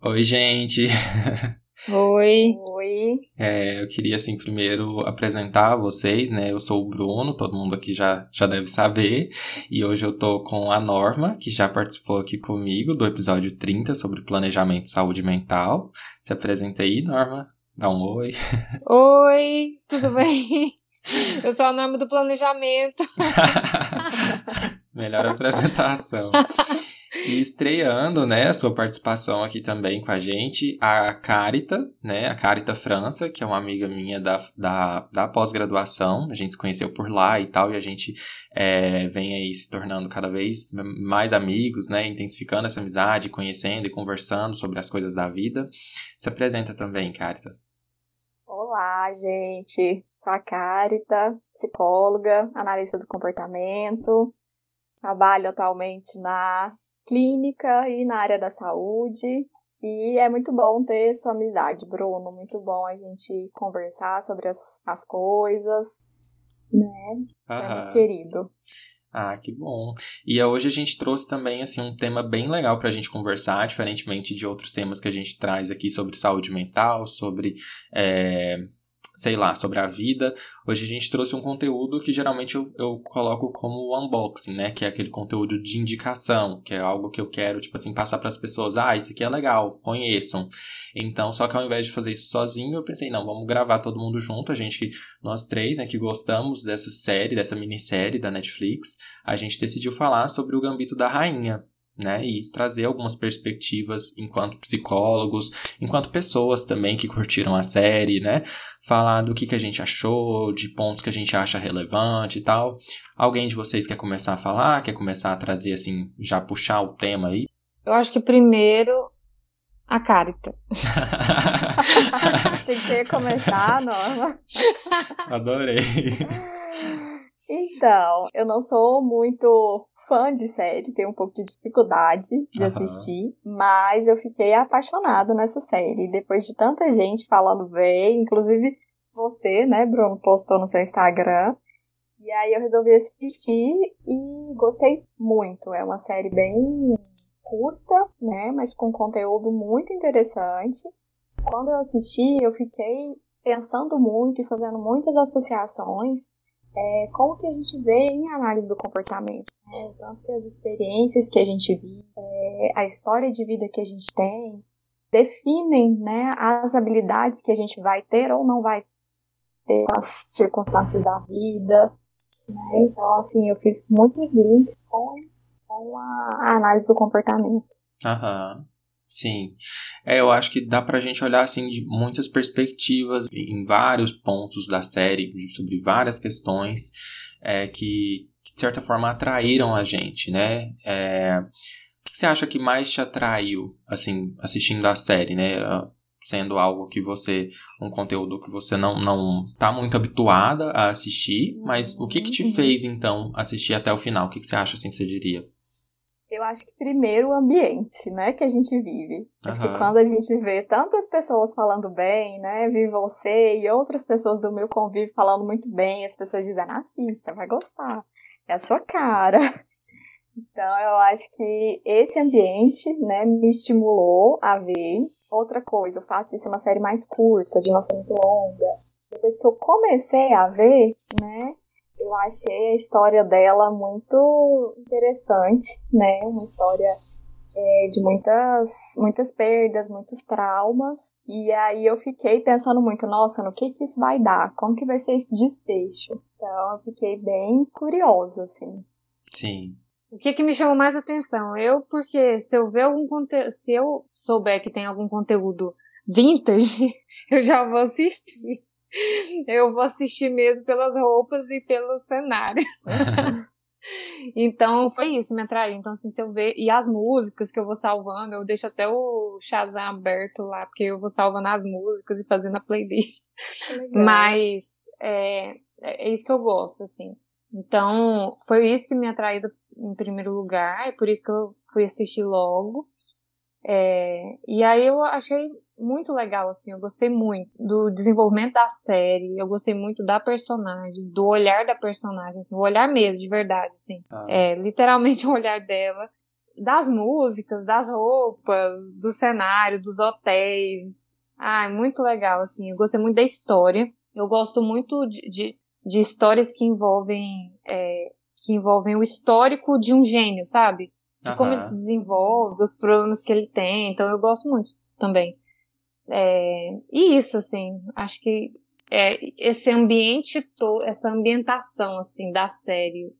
Oi, gente. Oi. Oi. É, eu queria, assim, primeiro apresentar vocês, né? Eu sou o Bruno, todo mundo aqui já, já deve saber. E hoje eu tô com a Norma, que já participou aqui comigo do episódio 30 sobre planejamento de saúde mental. Se apresenta aí, Norma. Dá um oi. Oi, tudo bem? Eu sou a Norma do planejamento. Melhor apresentação. E estreando, né, sua participação aqui também com a gente, a Carita, né, a Carita França, que é uma amiga minha da, da, da pós-graduação, a gente se conheceu por lá e tal, e a gente é, vem aí se tornando cada vez mais amigos, né, intensificando essa amizade, conhecendo e conversando sobre as coisas da vida. Se apresenta também, Carita. Olá, gente. Sou a Carita, psicóloga, analista do comportamento. Trabalho atualmente na clínica e na área da saúde. E é muito bom ter sua amizade, Bruno. Muito bom a gente conversar sobre as, as coisas, né? É muito querido. Ah, que bom. E hoje a gente trouxe também assim um tema bem legal para a gente conversar, diferentemente de outros temas que a gente traz aqui sobre saúde mental, sobre é, sei lá, sobre a vida. Hoje a gente trouxe um conteúdo que geralmente eu, eu coloco como unboxing, né? Que é aquele conteúdo de indicação, que é algo que eu quero, tipo assim, passar para as pessoas. Ah, isso aqui é legal, conheçam. Então, só que ao invés de fazer isso sozinho, eu pensei, não, vamos gravar todo mundo junto. A gente, nós três, né, que gostamos dessa série, dessa minissérie da Netflix, a gente decidiu falar sobre o Gambito da Rainha, né, e trazer algumas perspectivas enquanto psicólogos, enquanto pessoas também que curtiram a série, né, falar do que, que a gente achou, de pontos que a gente acha relevante e tal. Alguém de vocês quer começar a falar, quer começar a trazer, assim, já puxar o tema aí? Eu acho que primeiro a Carita. Achei que você ia começar, Norma. Adorei. Então, eu não sou muito fã de série, tenho um pouco de dificuldade de uhum. assistir, mas eu fiquei apaixonada nessa série. Depois de tanta gente falando bem, inclusive você, né, Bruno, postou no seu Instagram. E aí eu resolvi assistir e gostei muito. É uma série bem curta, né, mas com conteúdo muito interessante. Quando eu assisti, eu fiquei pensando muito e fazendo muitas associações é, como que a gente vê em análise do comportamento. Né? Tanto as experiências que a gente vive, é, a história de vida que a gente tem, definem né, as habilidades que a gente vai ter ou não vai ter com as circunstâncias da vida. Né? Então, assim, eu fiz muitos links com, com a, a análise do comportamento. Aham. Sim. É, eu acho que dá pra gente olhar assim de muitas perspectivas em vários pontos da série, sobre várias questões é, que, de certa forma, atraíram a gente, né? É, o que você acha que mais te atraiu, assim, assistindo a série, né? Sendo algo que você, um conteúdo que você não, não tá muito habituada a assistir, mas o que que te uhum. fez, então, assistir até o final? O que, que você acha, assim, que você diria? Eu acho que primeiro o ambiente, né, que a gente vive. Uhum. Acho que quando a gente vê tantas pessoas falando bem, né, vi você e outras pessoas do meu convívio falando muito bem, as pessoas dizem, assista, vai gostar, é a sua cara. Então eu acho que esse ambiente, né, me estimulou a ver. Outra coisa, o fato de ser uma série mais curta, de não ser muito longa. Depois que eu comecei a ver, né, eu achei a história dela muito interessante, né? Uma história é, de muitas, muitas perdas, muitos traumas. E aí eu fiquei pensando muito, nossa, no que que isso vai dar? Como que vai ser esse desfecho? Então eu fiquei bem curiosa, assim. Sim. O que que me chamou mais atenção? Eu, porque se eu ver algum conteúdo, se eu souber que tem algum conteúdo vintage, eu já vou assistir. Eu vou assistir mesmo pelas roupas e pelo cenário. então foi isso que me atraiu. Então, assim, se eu ver. E as músicas que eu vou salvando, eu deixo até o Shazam aberto lá, porque eu vou salvando as músicas e fazendo a playlist. Mas é, é isso que eu gosto, assim. Então, foi isso que me atraiu em primeiro lugar, é por isso que eu fui assistir logo. É, e aí eu achei muito legal, assim, eu gostei muito do desenvolvimento da série, eu gostei muito da personagem, do olhar da personagem, assim, o olhar mesmo, de verdade, assim. Ah. É, literalmente o olhar dela. das músicas, das roupas, do cenário, dos hotéis. Ah, muito legal, assim. Eu gostei muito da história. Eu gosto muito de, de, de histórias que envolvem, é, que envolvem o histórico de um gênio, sabe? De como ele se desenvolve, os problemas que ele tem. Então eu gosto muito também. É, e isso, assim, acho que é, esse ambiente, essa ambientação, assim, da série,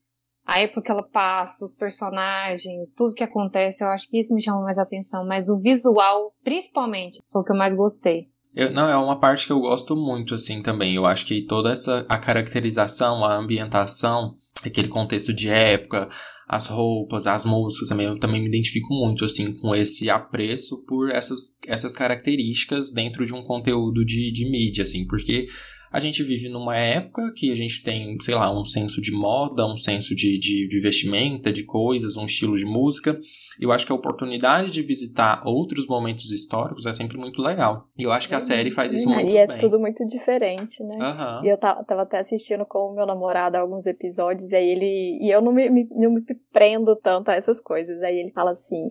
a época que ela passa, os personagens, tudo que acontece, eu acho que isso me chama mais atenção. Mas o visual, principalmente, foi o que eu mais gostei. Eu, não, é uma parte que eu gosto muito, assim, também. Eu acho que toda essa, a caracterização, a ambientação, aquele contexto de época, as roupas, as músicas também, eu também me identifico muito, assim, com esse apreço por essas, essas características dentro de um conteúdo de, de mídia, assim, porque a gente vive numa época que a gente tem, sei lá, um senso de moda, um senso de, de, de vestimenta, de coisas, um estilo de música. Eu acho que a oportunidade de visitar outros momentos históricos é sempre muito legal. E eu acho que a série faz isso muito bem. E é tudo muito diferente, né? Uhum. E eu tava, tava, até assistindo com o meu namorado alguns episódios, e aí ele. E eu não me, me, não me prendo tanto a essas coisas. Aí ele fala assim: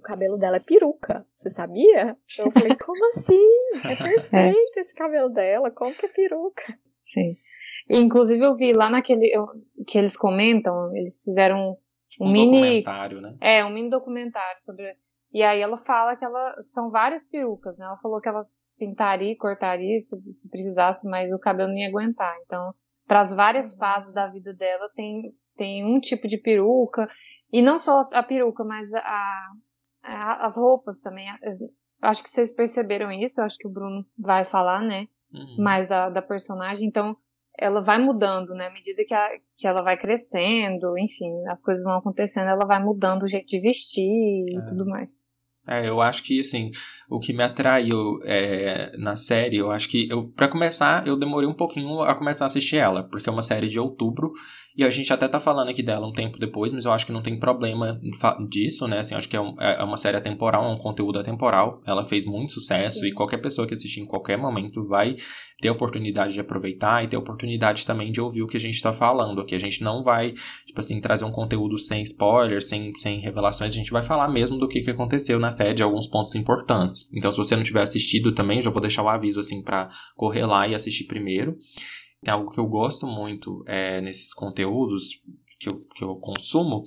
o cabelo dela é peruca. Você sabia? Eu falei, como assim? É perfeito esse cabelo dela, como que é peruca? Sim. Inclusive eu vi lá naquele eu, que eles comentam, eles fizeram um, um mini documentário, né? É, um mini documentário sobre e aí ela fala que ela são várias perucas, né? Ela falou que ela pintaria, cortaria se, se precisasse, mas o cabelo não ia aguentar. Então, para as várias uhum. fases da vida dela tem tem um tipo de peruca e não só a peruca, mas a, as roupas também. Acho que vocês perceberam isso, acho que o Bruno vai falar, né? Uhum. Mais da, da personagem. Então, ela vai mudando, né? À medida que, a, que ela vai crescendo, enfim, as coisas vão acontecendo, ela vai mudando o jeito de vestir e é. tudo mais. É, eu acho que, assim, o que me atraiu é, na série, eu acho que, eu para começar, eu demorei um pouquinho a começar a assistir ela, porque é uma série de outubro, e a gente até tá falando aqui dela um tempo depois, mas eu acho que não tem problema disso, né? Assim, acho que é, um, é, é uma série atemporal, é um conteúdo atemporal. Ela fez muito sucesso Sim. e qualquer pessoa que assistir em qualquer momento vai ter a oportunidade de aproveitar e ter a oportunidade também de ouvir o que a gente tá falando aqui. A gente não vai, tipo assim, trazer um conteúdo sem spoilers, sem, sem revelações. A gente vai falar mesmo do que, que aconteceu na série, de alguns pontos importantes. Então, se você não tiver assistido também, já vou deixar o aviso, assim, para correr lá e assistir primeiro. Tem algo que eu gosto muito é, nesses conteúdos que eu, que eu consumo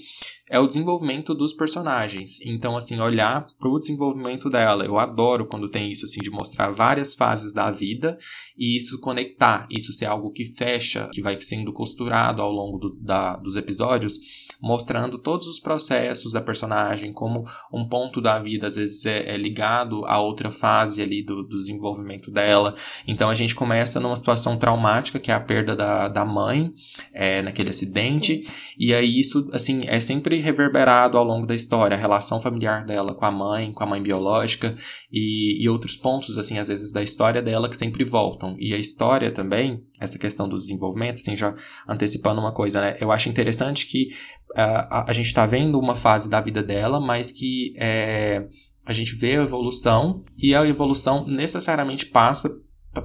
é o desenvolvimento dos personagens. Então, assim, olhar para o desenvolvimento dela. Eu adoro quando tem isso, assim, de mostrar várias fases da vida e isso conectar, isso ser algo que fecha, que vai sendo costurado ao longo do, da, dos episódios, mostrando todos os processos da personagem, como um ponto da vida às vezes é, é ligado a outra fase ali do, do, desenvolvimento dela. Então a gente começa numa situação traumática, que é a perda da, da mãe, é, naquele acidente, Sim. e aí isso assim é sempre reverberado ao longo da história, a relação familiar dela com a mãe, com a mãe biológica e, e outros pontos assim às vezes da história dela que sempre voltam. E a história também, essa questão do desenvolvimento, assim já antecipando uma coisa, né? Eu acho interessante que a, a gente está vendo uma fase da vida dela, mas que é, a gente vê a evolução e a evolução necessariamente passa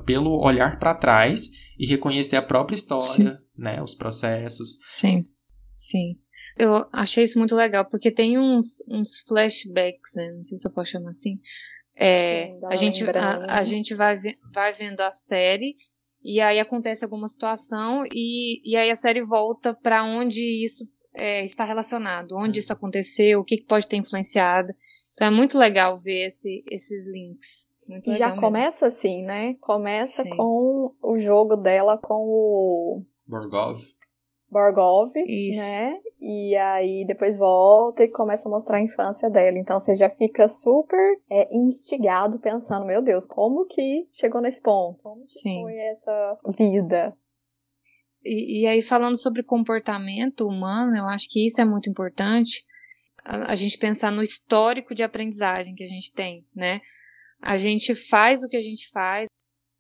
pelo olhar para trás e reconhecer a própria história, sim. né, os processos. Sim, sim. Eu achei isso muito legal, porque tem uns, uns flashbacks, né, não sei se eu posso chamar assim. É, sim, a, gente, a, a, gente vai, vai vendo a série e aí acontece alguma situação e, e aí a série volta para onde isso é, está relacionado, onde isso aconteceu, o que, pode ter influenciado. Então é muito legal ver esse, esses links. Muito Já mesmo. começa assim, né? Começa Sim. com o jogo dela com o. Borgov. Borgov, Isso. né? E aí depois volta e começa a mostrar a infância dela. Então você já fica super é, instigado pensando, meu Deus, como que chegou nesse ponto? Como Sim. foi essa vida? E, e, aí, falando sobre comportamento humano, eu acho que isso é muito importante. A, a, gente pensar no histórico de aprendizagem que a gente tem, né? A gente faz o que a gente faz,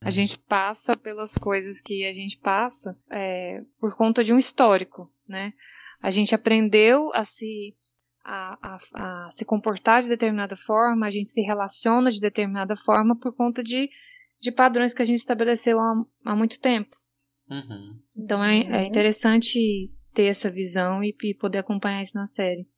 a gente passa pelas coisas que a gente passa é, por conta de um histórico, né? A gente aprendeu a se a, a, a, se comportar de determinada forma, a gente se relaciona de determinada forma por conta de, de padrões que a gente estabeleceu há, há muito tempo. Uhum. Então é, é, interessante ter essa visão e, e, poder acompanhar isso na série.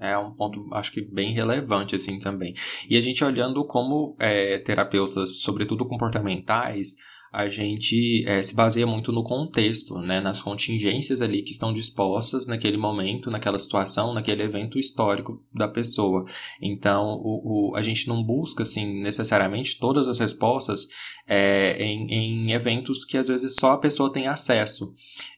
É um ponto, acho que bem relevante, assim, também. E a gente olhando como é, terapeutas, sobretudo comportamentais, a gente é, se baseia muito no contexto, né, nas contingências ali que estão dispostas naquele momento, naquela situação, naquele evento histórico da pessoa. Então, o, o a gente não busca, assim, necessariamente todas as respostas é, em, em eventos que às vezes só a pessoa tem acesso.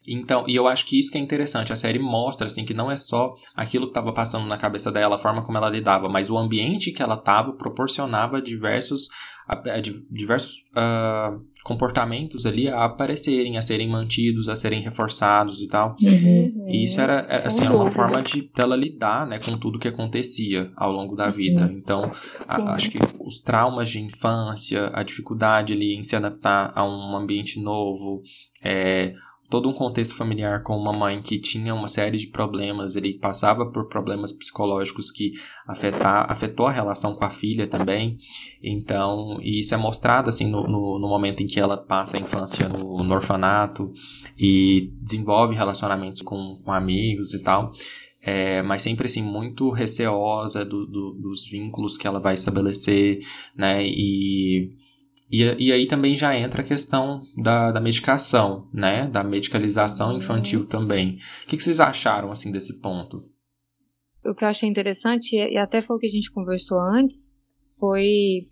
Então, e eu acho que isso que é interessante, a série mostra, assim, que não é só aquilo que estava passando na cabeça dela, a forma como ela lidava, mas o ambiente que ela estava proporcionava diversos diversos uh, comportamentos ali a aparecerem, a serem mantidos, a serem reforçados e tal. Uhum. E isso era, era assim, era uma forma de dela lidar né, com tudo que acontecia ao longo da vida. Uhum. Então, a, acho que os traumas de infância, a dificuldade ali em se adaptar a um ambiente novo, é, todo um contexto familiar com uma mãe que tinha uma série de problemas, ele passava por problemas psicológicos que afetar, afetou a relação com a filha também. Então, isso é mostrado assim no, no, no momento em que ela passa a infância no, no orfanato e desenvolve relacionamentos com, com amigos e tal. É, mas sempre assim muito receosa do, do, dos vínculos que ela vai estabelecer, né? E e, e aí também já entra a questão da, da medicação, né? Da medicalização infantil uhum. também. O que, que vocês acharam, assim, desse ponto? O que eu achei interessante, e até foi o que a gente conversou antes, foi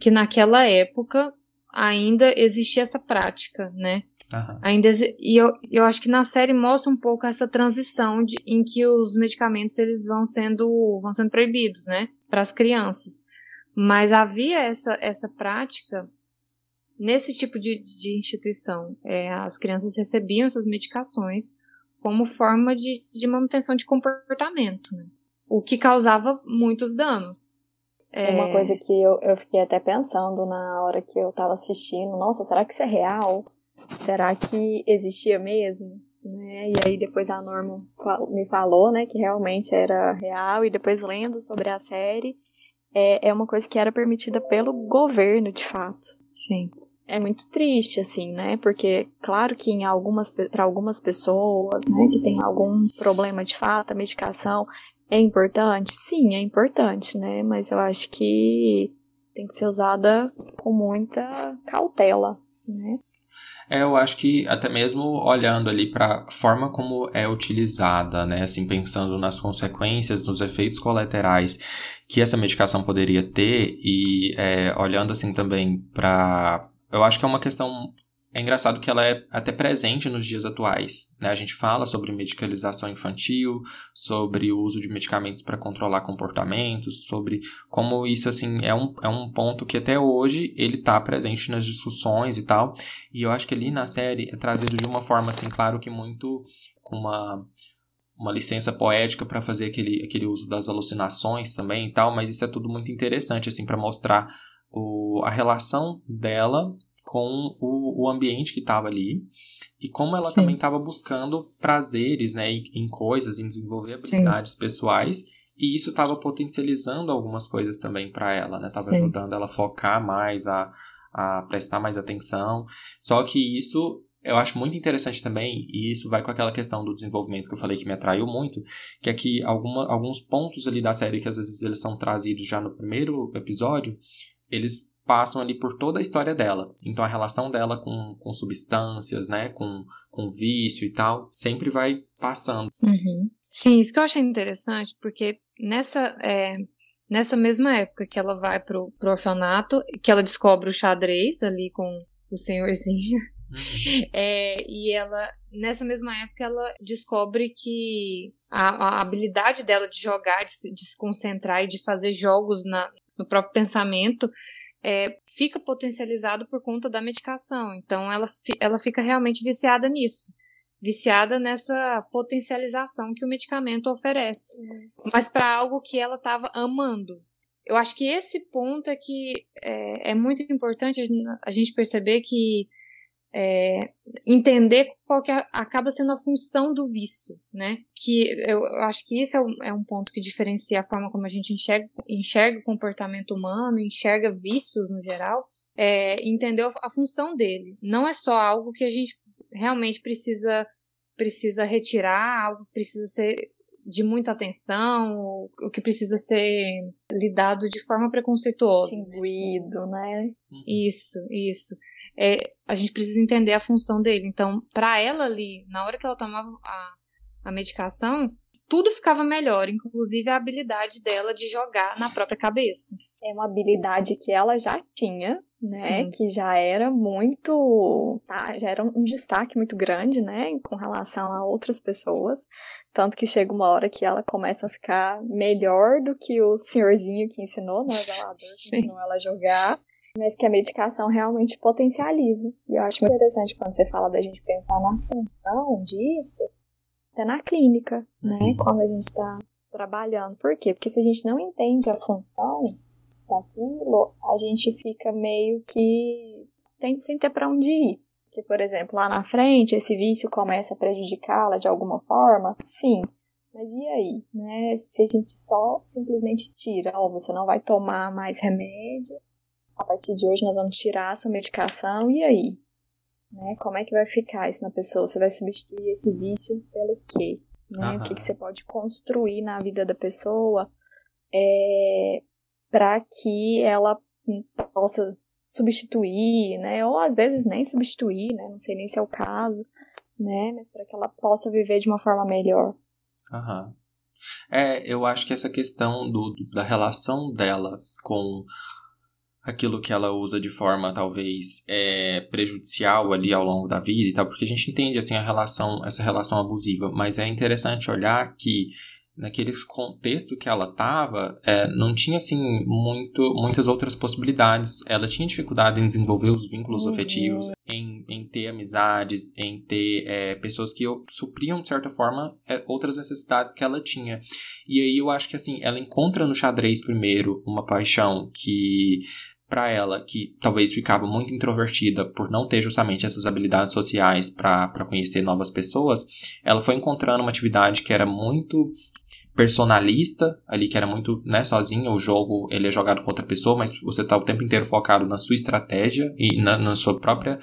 que naquela época ainda existia essa prática, né? Uhum. Ainda e eu, eu acho que na série mostra um pouco essa transição de, em que os medicamentos eles vão sendo vão sendo proibidos, né, para as crianças. Mas havia essa, essa prática nesse tipo de, de instituição. É, as crianças recebiam essas medicações como forma de, de manutenção de comportamento, né? o que causava muitos danos. É... Uma coisa que eu, eu fiquei até pensando na hora que eu estava assistindo, nossa, será que isso é real? Será que existia mesmo? Né? E aí depois a Norma me falou, né, que realmente era real, e depois lendo sobre a série, é, é uma coisa que era permitida pelo governo, de fato. Sim. É muito triste, assim, né? Porque, claro que em algumas, para algumas pessoas, né, que tem algum problema de fato, a medicação é importante? Sim, é importante, né? Mas eu acho que tem que ser usada com muita cautela, né? É, eu acho que até mesmo olhando ali para a forma como é utilizada, né, assim pensando nas consequências, nos efeitos colaterais que essa medicação poderia ter e é, olhando assim também para, eu acho que é uma questão é engraçado que ela é até presente nos dias atuais. Né? A gente fala sobre medicalização infantil, sobre o uso de medicamentos para controlar comportamentos, sobre como isso assim é um, é um ponto que até hoje ele está presente nas discussões e tal. E eu acho que ali na série é trazido de uma forma assim, claro que muito com uma uma licença poética para fazer aquele, aquele uso das alucinações também e tal, mas isso é tudo muito interessante assim para mostrar o, a relação dela com o, o ambiente que estava ali e como ela Sim. também estava buscando prazeres né, em, em, coisas, em desenvolver habilidades Sim. pessoais e isso estava potencializando algumas coisas também para ela, né? Estava ajudando ela a focar mais, a, a prestar mais atenção. Só que isso eu acho muito interessante também, e isso vai com aquela questão do desenvolvimento que eu falei que me atraiu muito, que é que alguma, alguns pontos ali da série que às vezes eles são trazidos já no primeiro episódio, eles passam ali por toda a história dela. Então a relação dela com, com substâncias, né, com, com vício e tal, sempre vai passando. Uhum. Sim, isso que eu achei interessante, porque nessa, é, nessa mesma época que ela vai pro, pro orfanato, que ela descobre o xadrez ali com o senhorzinho, uhum. é, e ela, nessa mesma época, ela descobre que a, a, habilidade dela de jogar, de se, de se concentrar e de fazer jogos na, no próprio pensamento é, fica potencializado por conta da medicação. Então, ela, ela fica realmente viciada nisso. Viciada nessa potencialização que o medicamento oferece. Uhum. Mas para algo que ela estava amando. Eu acho que esse ponto é que é, é muito importante a gente perceber que é, entender qual que é, acaba sendo a função do vício, né? Que eu, acho que isso é um, é um, ponto que diferencia a forma como a gente enxerga, enxerga o comportamento humano, enxerga vícios no geral, é, entender a função dele. Não é só algo que a gente realmente precisa precisa retirar, algo que precisa ser de muita atenção, o que precisa ser lidado de forma preconceituosa. Distinguido, né? Isso, isso. É, a gente precisa entender a função dele. Então, para ela ali, na hora que ela tomava a, a medicação, tudo ficava melhor, inclusive a habilidade dela de jogar na própria cabeça. É uma habilidade que ela já tinha, né? Sim. Que já era muito. Tá, já era um destaque muito grande, né? Com relação a outras pessoas. Tanto que chega uma hora que ela começa a ficar melhor do que o senhorzinho que ensinou, né? O zelador que ensinou ela a jogar. Mas que a medicação realmente potencializa. E eu acho muito interessante quando você fala da gente pensar na função disso, até na clínica, né? Uhum. Quando a gente está trabalhando. Por quê? Porque se a gente não entende a função daquilo, a gente fica meio que tem, sem ter para onde ir. Que, por exemplo, lá na frente, esse vício começa a prejudicá-la de alguma forma? Sim. Mas e aí, né? Se a gente só simplesmente tira, ó, oh, você não vai tomar mais remédio, a partir de hoje nós vamos tirar a sua medicação, e aí? Né? Como é que vai ficar isso na pessoa? Você vai substituir esse vício pelo quê? Né? O que, que você pode construir na vida da pessoa é, para que ela possa substituir, né? Ou às vezes nem substituir, né? Não sei nem se é o caso, né? Mas para que ela possa viver de uma forma melhor. Aham. É, eu acho que essa questão do, da relação dela com aquilo que ela usa de forma talvez é, prejudicial ali ao longo da vida e tal, porque a gente entende assim a relação, essa relação abusiva, mas é interessante olhar que naquele contexto que ela estava, é, não tinha assim muito, muitas outras possibilidades. Ela tinha dificuldade em desenvolver os vínculos uhum. afetivos, em, em ter amizades, em ter é, pessoas que supriam de certa forma é, outras necessidades que ela tinha. E aí eu acho que assim ela encontra no xadrez primeiro uma paixão que para ela, que talvez ficava muito introvertida por não ter justamente essas habilidades sociais para conhecer novas pessoas, ela foi encontrando uma atividade que era muito personalista ali que era muito né, sozinho o jogo ele é jogado com outra pessoa mas você está o tempo inteiro focado na sua estratégia e na, na, sua própria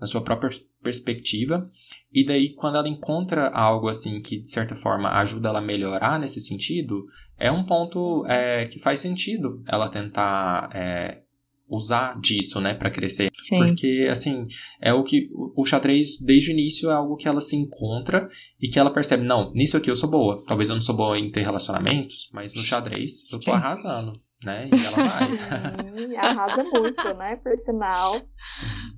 na sua própria perspectiva. E daí quando ela encontra algo assim que de certa forma ajuda ela a melhorar nesse sentido é um ponto é, que faz sentido ela tentar é, usar disso, né, para crescer. Sim. Porque, assim, é o que o xadrez, desde o início, é algo que ela se encontra e que ela percebe, não, nisso aqui eu sou boa. Talvez eu não sou boa em ter relacionamentos, mas no xadrez eu tô Sim. arrasando. Né? E ela vai. arrasa muito, né? Por sinal.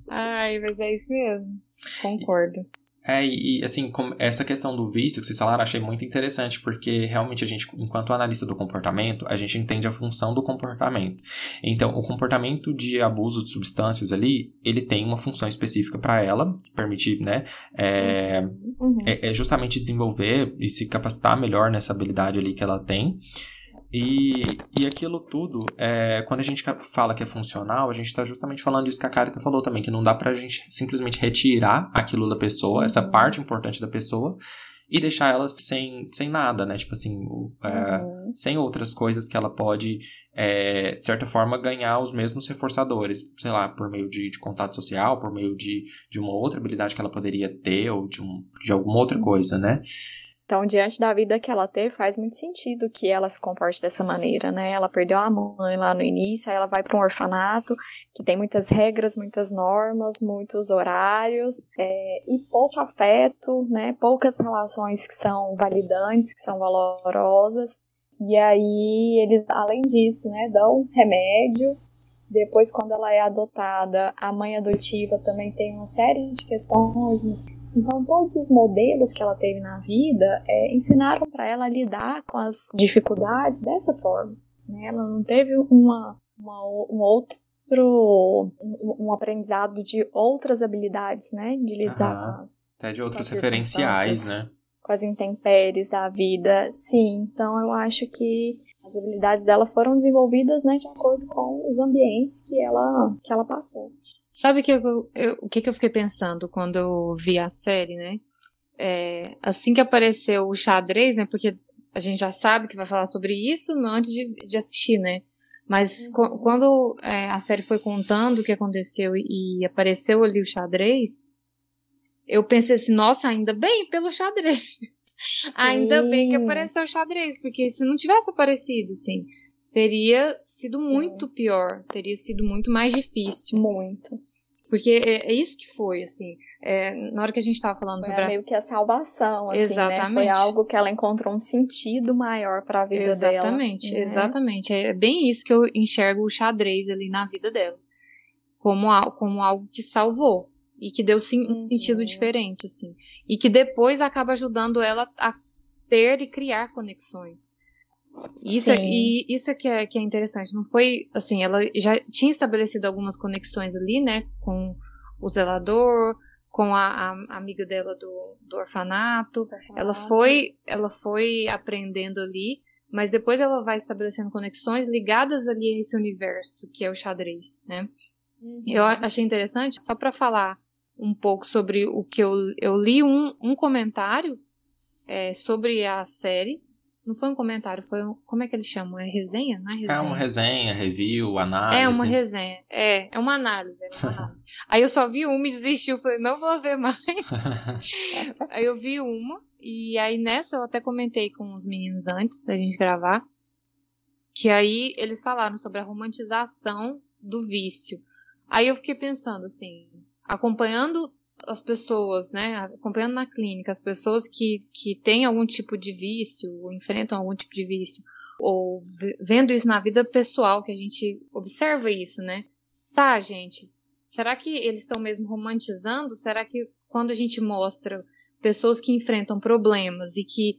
Ai, mas é isso mesmo. Concordo. É, e assim, essa questão do vício que vocês falaram, achei muito interessante, porque realmente a gente, enquanto analista do comportamento, a gente entende a função do comportamento. Então, o comportamento de abuso de substâncias ali, ele tem uma função específica para ela, que permite, né, é, uhum. é, é justamente desenvolver e se capacitar melhor nessa habilidade ali que ela tem. E, e aquilo tudo, é, quando a gente fala que é funcional, a gente está justamente falando disso que a Carita falou também, que não dá pra gente simplesmente retirar aquilo da pessoa, essa parte importante da pessoa, e deixar ela sem, sem nada, né? Tipo assim, é, uhum. sem outras coisas que ela pode, é, de certa forma, ganhar os mesmos reforçadores, sei lá, por meio de, de, contato social, por meio de, de uma outra habilidade que ela poderia ter, ou de, um, de alguma outra coisa, né? Então, diante da vida que ela teve, faz muito sentido que ela se comporte dessa maneira, né? Ela perdeu a mãe lá no início, aí ela vai para um orfanato que tem muitas regras, muitas normas, muitos horários é, e pouco afeto, né? Poucas relações que são validantes, que são valorosas. E aí eles, além disso, né, dão remédio. Depois, quando ela é adotada, a mãe adotiva também tem uma série de questões, então, todos os modelos que ela teve na vida é, ensinaram para ela a lidar com as dificuldades dessa forma. Né? Ela não teve uma, uma, um outro um, aprendizado de outras habilidades, né? De lidar Aham. com as. Até de outros referenciais, né? Com as intempéries da vida. Sim, então eu acho que as habilidades dela foram desenvolvidas né, de acordo com os ambientes que ela, que ela passou. Sabe que eu, eu, o que, que eu fiquei pensando quando eu vi a série, né? É, assim que apareceu o xadrez, né? Porque a gente já sabe que vai falar sobre isso antes de, de assistir, né? Mas uhum. quando é, a série foi contando o que aconteceu e, e apareceu ali o xadrez, eu pensei assim, nossa, ainda bem pelo xadrez. Ainda bem que apareceu o xadrez, porque se não tivesse aparecido, assim, teria sido Sim. muito pior, teria sido muito mais difícil. Muito. Porque é, é isso que foi, assim. É, na hora que a gente estava falando foi sobre. A... meio que a salvação, assim, exatamente. Né? Foi algo que ela encontrou um sentido maior para a vida exatamente, dela. Exatamente, exatamente. É bem isso que eu enxergo o xadrez ali na vida dela. Como, como algo que salvou. E que deu sim, um uhum. sentido diferente, assim. E que depois acaba ajudando ela a ter e criar conexões. Isso, e isso é que, é que é interessante. Não foi assim, ela já tinha estabelecido algumas conexões ali, né? Com o zelador, com a, a amiga dela do, do orfanato. orfanato. Ela foi, ela foi aprendendo ali, mas depois ela vai estabelecendo conexões ligadas ali a esse universo que é o xadrez, né? Uhum. Eu achei interessante, só para falar um pouco sobre o que eu, eu li um, um comentário é, sobre a série não foi um comentário, foi um. Como é que eles chamam? É resenha? Não é resenha? É uma resenha, review, análise. É uma resenha. É, é uma análise. É uma análise. Aí eu só vi uma e desisti. Eu falei, não vou ver mais. aí eu vi uma. E aí nessa eu até comentei com os meninos antes da gente gravar. Que aí eles falaram sobre a romantização do vício. Aí eu fiquei pensando assim, acompanhando as pessoas, né, acompanhando na clínica, as pessoas que, que têm algum tipo de vício, ou enfrentam algum tipo de vício, ou vendo isso na vida pessoal, que a gente observa isso, né? Tá, gente, será que eles estão mesmo romantizando? Será que quando a gente mostra pessoas que enfrentam problemas e que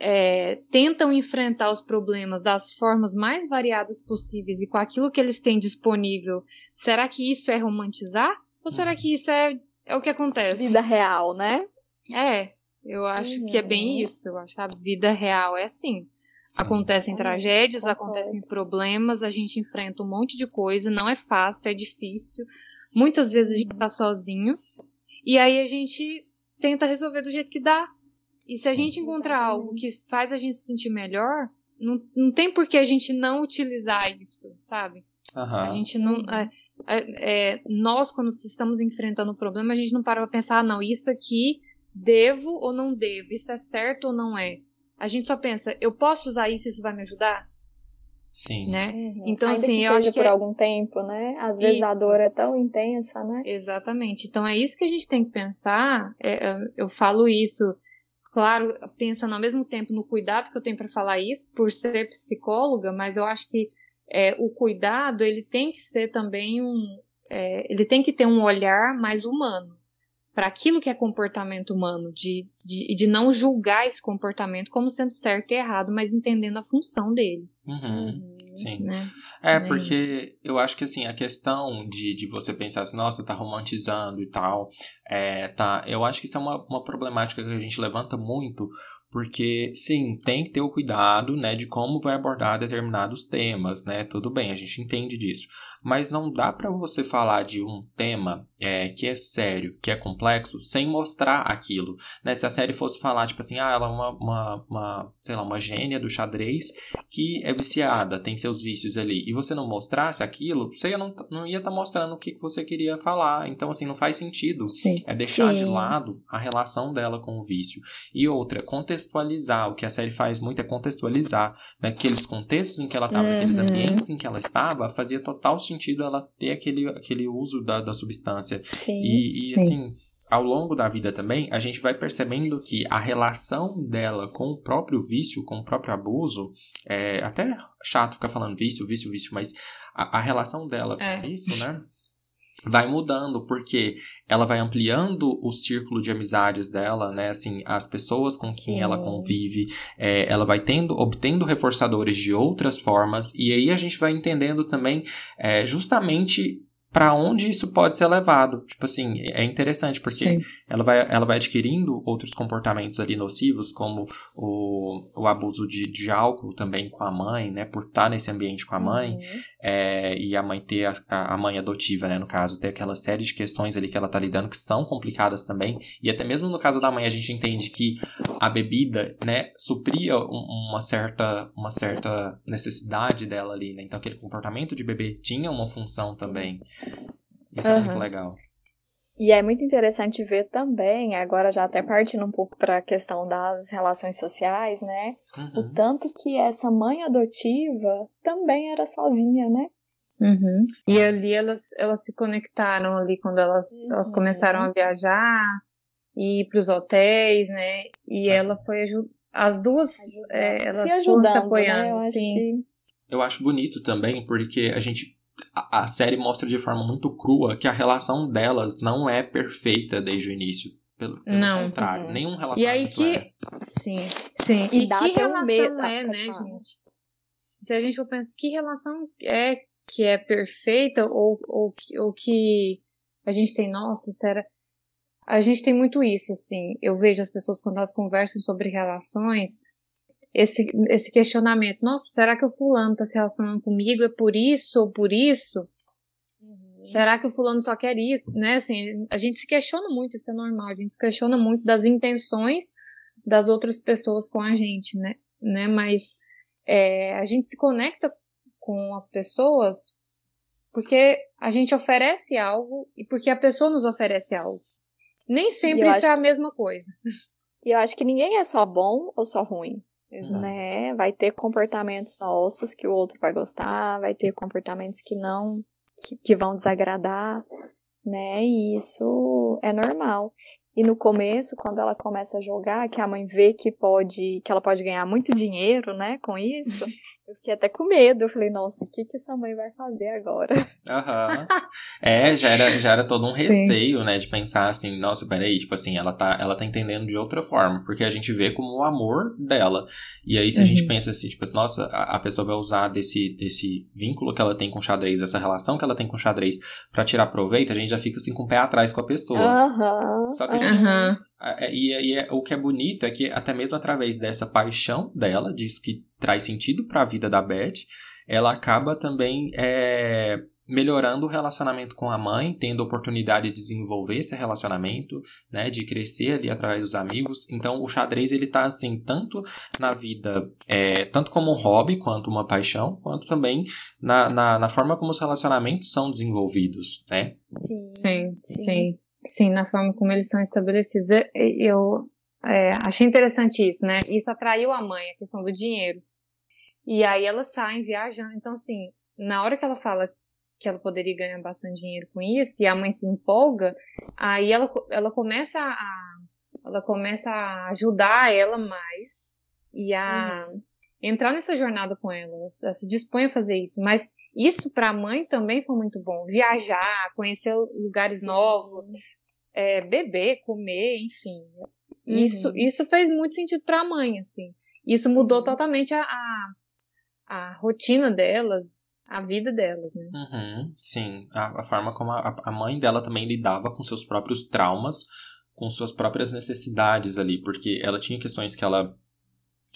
é, tentam enfrentar os problemas das formas mais variadas possíveis e com aquilo que eles têm disponível, será que isso é romantizar? Ou será que isso é é o que acontece. Vida real, né? É, eu acho uhum. que é bem uhum. isso. Eu acho que a vida real é assim. Acontecem tragédias, acontecem problemas, a gente enfrenta um monte de coisa, não é fácil, é difícil. Muitas vezes a gente tá sozinho. E aí a gente tenta resolver do jeito que dá. E se a gente encontrar algo que faz a gente se sentir melhor, não, não tem por que a gente não utilizar isso, sabe? Uhum. A gente não. É, é, é, nós, quando estamos enfrentando o problema, a gente não para pra pensar, ah, não, isso aqui devo ou não devo, isso é certo ou não é. A gente só pensa, eu posso usar isso, isso vai me ajudar? Sim. Né? Uhum. Então, Ainda assim, eu acho que. por é... algum tempo, né? Às vezes e... a dor é tão intensa, né? Exatamente. Então, é isso que a gente tem que pensar. É, é eu falo isso, claro, pensando ao mesmo tempo no cuidado que eu tenho para falar isso, por ser psicóloga, mas eu acho que é, o cuidado ele tem que ser também um, é, ele tem que ter um olhar mais humano para aquilo que é comportamento humano, de, de, de não julgar esse comportamento como sendo certo e errado, mas entendendo a função dele. Uhum. Sim. Né? É, é, porque isso. eu acho que assim, a questão de, de você pensar assim, nossa, tá romantizando e tal, é, tá, eu acho que isso é uma, uma problemática que a gente levanta muito, porque sim, tem que ter o cuidado, né, de como vai abordar determinados temas, né? Tudo bem, a gente entende disso mas não dá para você falar de um tema é, que é sério, que é complexo, sem mostrar aquilo. Né? Se a série fosse falar, tipo assim, ah, ela é uma, uma, uma, sei lá, uma gênia do xadrez que é viciada, tem seus vícios ali, e você não mostrasse aquilo, você não, não ia estar tá mostrando o que, você queria falar. Então, assim, não faz sentido. Sim. É deixar Sim. de lado a relação dela com o vício. E outra, contextualizar. O que a série faz muito é contextualizar. Né? Aqueles contextos em que ela estava, uhum. aqueles ambientes em que ela estava, fazia total sentido ela ter aquele, aquele uso da, da substância. Sim, e, e sim. assim, ao longo da vida também, a gente vai percebendo que a relação dela com o próprio vício, com o próprio abuso, é até chato ficar falando vício, vício, vício, mas a, a relação dela com é. isso, né? Vai mudando, porque ela vai ampliando o círculo de amizades dela, né? Assim, as pessoas com quem Sim. ela convive, é, ela vai tendo, obtendo reforçadores de outras formas, e aí a gente vai entendendo também é, justamente para onde isso pode ser levado. Tipo assim, é interessante porque ela vai, ela vai adquirindo outros comportamentos ali nocivos, como o, o abuso de, de álcool também com a mãe, né? Por estar nesse ambiente com a mãe, uhum. é, e a mãe ter a, a, mãe adotiva, né? No caso, ter aquela série de questões ali que ela tá lidando que são complicadas também. E até mesmo no caso da mãe, a gente entende que a bebida, né, supria uma certa, uma certa necessidade dela ali, né? Então aquele comportamento de bebê tinha uma função também. Isso uhum. é muito legal. E é muito interessante ver também, agora já até partindo um pouco para a questão das relações sociais, né? Uhum. O tanto que essa mãe adotiva também era sozinha, né? Uhum. E ali elas, elas se conectaram ali quando elas, uhum. elas começaram a viajar e ir para os hotéis, né? E ela foi as duas é, elas se ajudando, se apoiando, né? Eu sim. Que... Eu acho bonito também porque a gente a, a, série mostra de forma muito crua que a relação delas não é perfeita desde o início. Pelo, pelo não. contrário, uhum. nenhum relacionamento E aí que. É. Sim, sim. E, e que relação medo, é, né, gente? Se a gente for pensar, que relação é que é perfeita ou, ou, ou que a gente tem, nossa, será. A gente tem muito isso, assim. Eu vejo as pessoas quando elas conversam sobre relações, esse, esse questionamento: nossa, será que o fulano está se relacionando comigo? É por isso ou por isso? Uhum. Será que o fulano só quer isso? Né? Assim, a gente se questiona muito, isso é normal. A gente se questiona muito das intenções das outras pessoas com a gente, né? né? Mas é, a gente se conecta com as pessoas porque a gente oferece algo e porque a pessoa nos oferece algo. Nem sempre isso é a que... mesma coisa. E eu acho que ninguém é só bom ou só ruim. Exato. né? Vai ter comportamentos nossos que o outro vai gostar, vai ter comportamentos que não, que, que vão desagradar, né? E isso é normal. E no começo, quando ela começa a jogar, que a mãe vê que pode, que ela pode ganhar muito dinheiro, né, com isso, Eu fiquei até com medo. Eu falei, nossa, o que, que essa mãe vai fazer agora? Aham. É, já era, já era todo um receio, Sim. né? De pensar assim, nossa, peraí, tipo assim, ela tá, ela tá entendendo de outra forma. Porque a gente vê como o amor dela. E aí, se uhum. a gente uhum. pensa assim, tipo, nossa, a, a, pessoa vai usar desse, desse vínculo que ela tem com o xadrez, essa relação que ela tem com o xadrez, pra tirar proveito, a gente já fica assim com o pé atrás com a pessoa. Uhum. Só que a gente, uhum. E, e, e, o que é bonito é que até mesmo através dessa paixão dela, disso que traz sentido para a vida da Beth, ela acaba também é, melhorando o relacionamento com a mãe, tendo oportunidade de desenvolver esse relacionamento, né, de crescer ali através dos amigos. Então, o xadrez ele tá assim tanto na vida, é, tanto como um hobby quanto uma paixão, quanto também na, na, na forma como os relacionamentos são desenvolvidos, né? Sim, sim. sim. Sim, na forma como eles são estabelecidos. Eu é, achei interessante isso, né? Isso atraiu a mãe, a questão do dinheiro. E aí elas saem viajando. Então, assim, na hora que ela fala que ela poderia ganhar bastante dinheiro com isso, e a mãe se empolga, aí ela, ela começa a ela começa a ajudar ela mais e a uhum. entrar nessa jornada com ela, ela se dispõe a fazer isso. Mas isso para a mãe também foi muito bom. Viajar, conhecer lugares novos, é, beber, comer, enfim. Uhum. Isso, isso fez muito sentido para a mãe, assim. Isso mudou uhum. totalmente a, a, a, rotina delas, a vida delas, né? Uhum, sim, a, a, forma como a, a mãe dela também lidava com seus próprios traumas, com suas próprias necessidades ali, porque ela tinha questões que ela,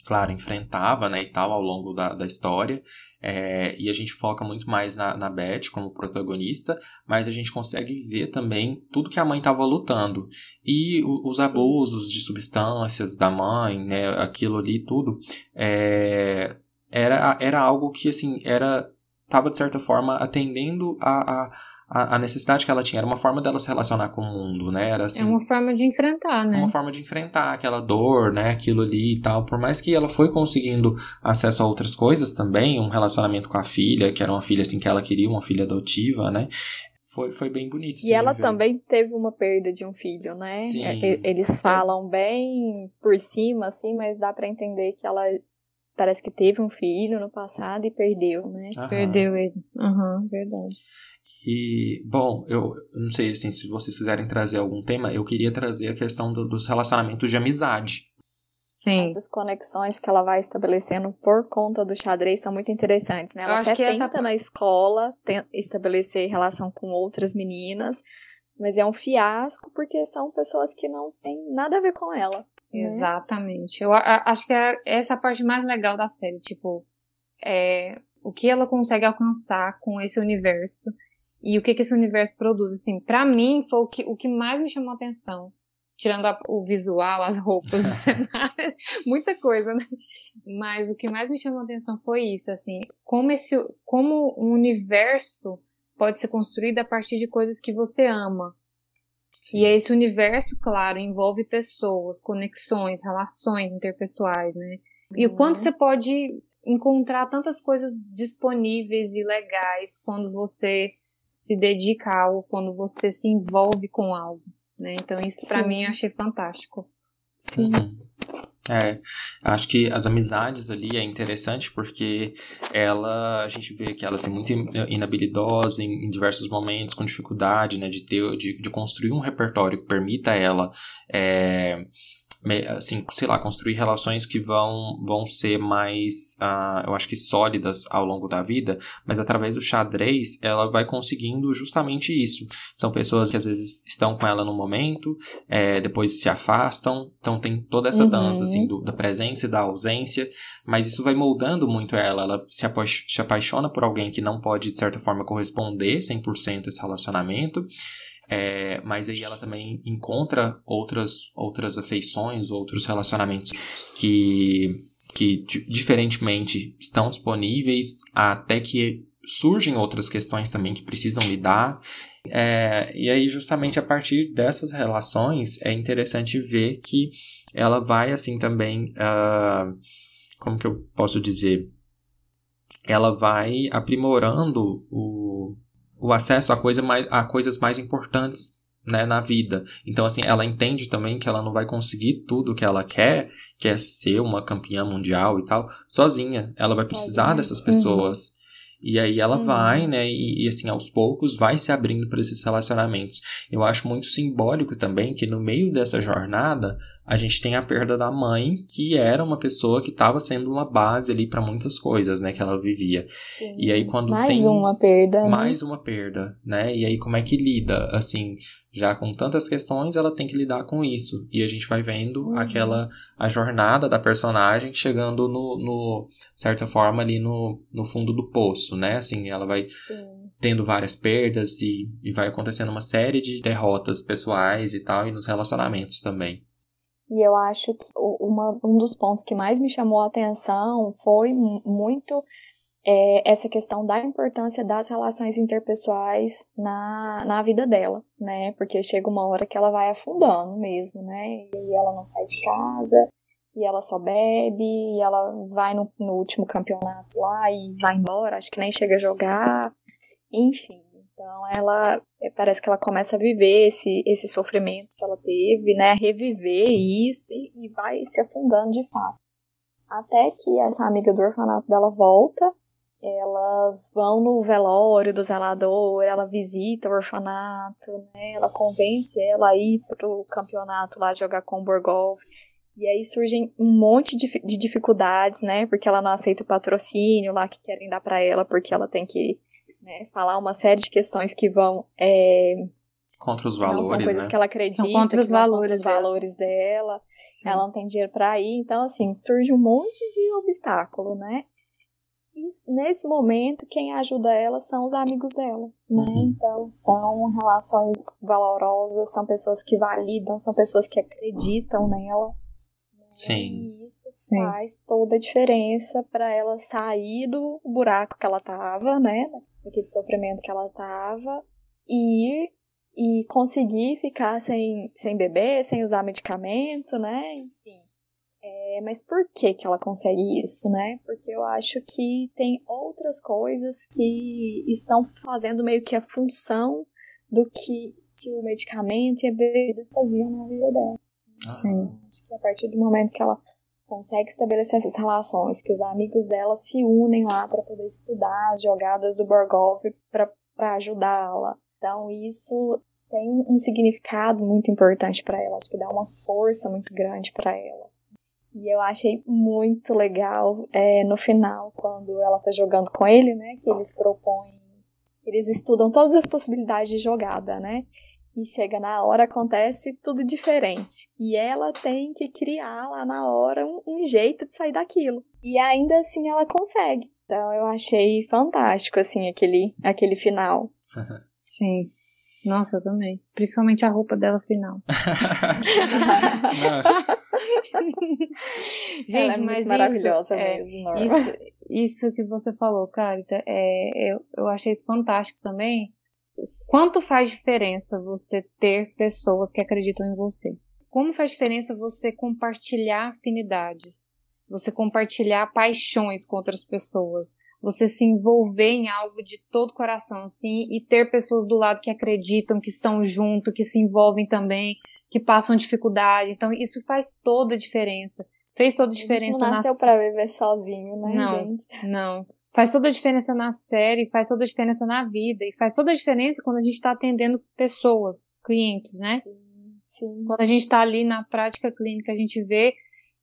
claro, enfrentava, né, e tal, ao longo da, da história, é, e a gente foca muito mais na, na Beth como protagonista, mas a gente consegue ver também tudo que a mãe estava lutando. E o, os abusos de substâncias da mãe, né, aquilo ali, tudo, é, era, era algo que, assim, era estava de certa forma atendendo a, a a, necessidade que ela tinha. Era uma forma dela se relacionar com o mundo, né? Era assim, é uma forma de enfrentar, né? Uma forma de enfrentar aquela dor, né? Aquilo ali e tal. Por mais que ela foi conseguindo acesso a outras coisas também, um relacionamento com a filha, que era uma filha assim que ela queria, uma filha adotiva, né? Foi, foi bem bonito. E ela nível. também teve uma perda de um filho, né? Sim. É, eles falam bem por cima, assim, mas dá para entender que ela parece que teve um filho no passado e perdeu, né? Aham. Perdeu ele. Aham, uhum, verdade. E, bom, eu não sei assim, se vocês quiserem trazer algum tema, eu queria trazer a questão do, dos relacionamentos de amizade. Sim. Essas conexões que ela vai estabelecendo por conta do xadrez são muito interessantes, né? Ela até tenta essa... na escola estabelecer relação com outras meninas, mas é um fiasco porque são pessoas que não têm nada a ver com ela. Né? Exatamente. Eu acho que é essa a parte mais legal da série, tipo, é, o que ela consegue alcançar com esse universo e o que, que esse universo produz. Assim, para mim, foi o que, o que mais me chamou a atenção. Tirando a, o visual, as roupas, o cenário, muita coisa, né? Mas o que mais me chamou a atenção foi isso, assim, como esse, como um universo pode ser construído a partir de coisas que você ama. Sim. E esse universo, claro, envolve pessoas, conexões, relações interpessoais, né? E o quanto uhum. você pode encontrar tantas coisas disponíveis e legais quando você se dedica a algo, quando você se envolve com algo, né? Então isso para mim eu achei fantástico. Sim. Uhum. É, acho que as amizades ali é interessante porque ela, a gente vê que ela é muito inabilidosa em, em, diversos momentos, com dificuldade, né, de ter, de, de construir um repertório que permita ela é, assim, sei lá, construir relações que vão, vão ser mais, uh, eu acho que sólidas ao longo da vida, mas através do xadrez ela vai conseguindo justamente isso. São pessoas que às vezes estão com ela no momento, é, depois se afastam, então tem toda essa uhum. dança, assim, do, da presença e da ausência, mas isso vai moldando muito ela, ela se, apa se apaixona por alguém que não pode, de certa forma, corresponder 100% a esse relacionamento, é, mas aí ela também encontra outras, outras afeições, outros relacionamentos que, que diferentemente estão disponíveis, até que surgem outras questões também que precisam lidar. É, e aí, justamente a partir dessas relações, é interessante ver que ela vai, assim, também. Uh, como que eu posso dizer? Ela vai aprimorando o, o acesso a, coisa mais, a coisas mais importantes né, na vida. Então, assim, ela entende também que ela não vai conseguir tudo que ela quer, que é ser uma campeã mundial e tal, sozinha. Ela vai precisar sozinha. dessas pessoas. Uhum. E aí ela uhum. vai, né, e, e, assim, aos poucos vai se abrindo para esses relacionamentos. Eu acho muito simbólico também que no meio dessa jornada a gente tem a perda da mãe, que era uma pessoa que estava sendo uma base ali para muitas coisas, né, que ela vivia. Sim. E aí quando mais tem uma perda, né? mais né? uma perda, né? E aí como é que lida, assim, já com tantas questões, ela tem que lidar com isso. E a gente vai vendo uhum. aquela a jornada da personagem chegando no, no certa forma ali no, no fundo do poço, né? Assim, ela vai Sim. tendo várias perdas e, e vai acontecendo uma série de derrotas pessoais e tal e nos relacionamentos também. E eu acho que uma, um dos pontos que mais me chamou a atenção foi muito é, essa questão da importância das relações interpessoais na, na vida dela, né? Porque chega uma hora que ela vai afundando mesmo, né? E ela não sai de casa, e ela só bebe, e ela vai no, no último campeonato lá e vai embora, acho que nem chega a jogar, enfim. Então ela é, parece que ela começa a viver esse, esse sofrimento que ela teve, né? Reviver isso e, e vai se afundando de fato. Até que essa amiga do orfanato dela volta, elas vão no velório do zelador, ela visita o orfanato, né? Ela convence ela a ir pro campeonato lá jogar com o Borgov. E aí surgem um monte de, de dificuldades, né? Porque ela não aceita o patrocínio lá que querem dar para ela, porque ela tem que né, falar uma série de questões que vão é, contra os valores, não são coisas né? que ela acredita, são contra os valores, contra os valores dela. Sim. Ela não tem dinheiro para ir, então assim surge um monte de obstáculo, né? E nesse momento quem ajuda ela são os amigos dela, né? Uhum. Então são relações valorosas, são pessoas que validam, são pessoas que acreditam nela. Sim. E isso Sim. faz toda a diferença para ela sair do buraco que ela tava, né? Daquele sofrimento que ela tava e e conseguir ficar sem, sem beber, sem usar medicamento, né? Enfim. É, mas por que que ela consegue isso, né? Porque eu acho que tem outras coisas que estão fazendo meio que a função do que, que o medicamento e a bebida faziam na vida dela. Sim. Acho que a partir do momento que ela consegue estabelecer essas relações, que os amigos dela se unem lá para poder estudar as jogadas do Borgov para ajudá-la. Então, isso tem um significado muito importante para ela, acho que dá uma força muito grande para ela. E eu achei muito legal é, no final, quando ela tá jogando com ele, né? Que eles propõem, eles estudam todas as possibilidades de jogada, né? E chega na hora, acontece tudo diferente. E ela tem que criar lá na hora um, um jeito de sair daquilo. E ainda assim ela consegue. Então eu achei fantástico, assim, aquele, aquele final. Sim. Nossa, eu também. Principalmente a roupa dela final. Gente, é mas maravilhosa isso, é, mesmo, é, isso, isso que você falou, Carita, é, eu, eu achei isso fantástico também Quanto faz diferença você ter pessoas que acreditam em você? Como faz diferença você compartilhar afinidades? Você compartilhar paixões com outras pessoas? Você se envolver em algo de todo o coração, assim, e ter pessoas do lado que acreditam, que estão junto, que se envolvem também, que passam dificuldade. Então, isso faz toda a diferença. Fez toda a diferença a gente não nasceu na pra viver sozinho, né, não, gente? Não. Faz toda a diferença na série, faz toda a diferença na vida, e faz toda a diferença quando a gente está atendendo pessoas, clientes, né? Sim. Quando a gente está ali na prática clínica, a gente vê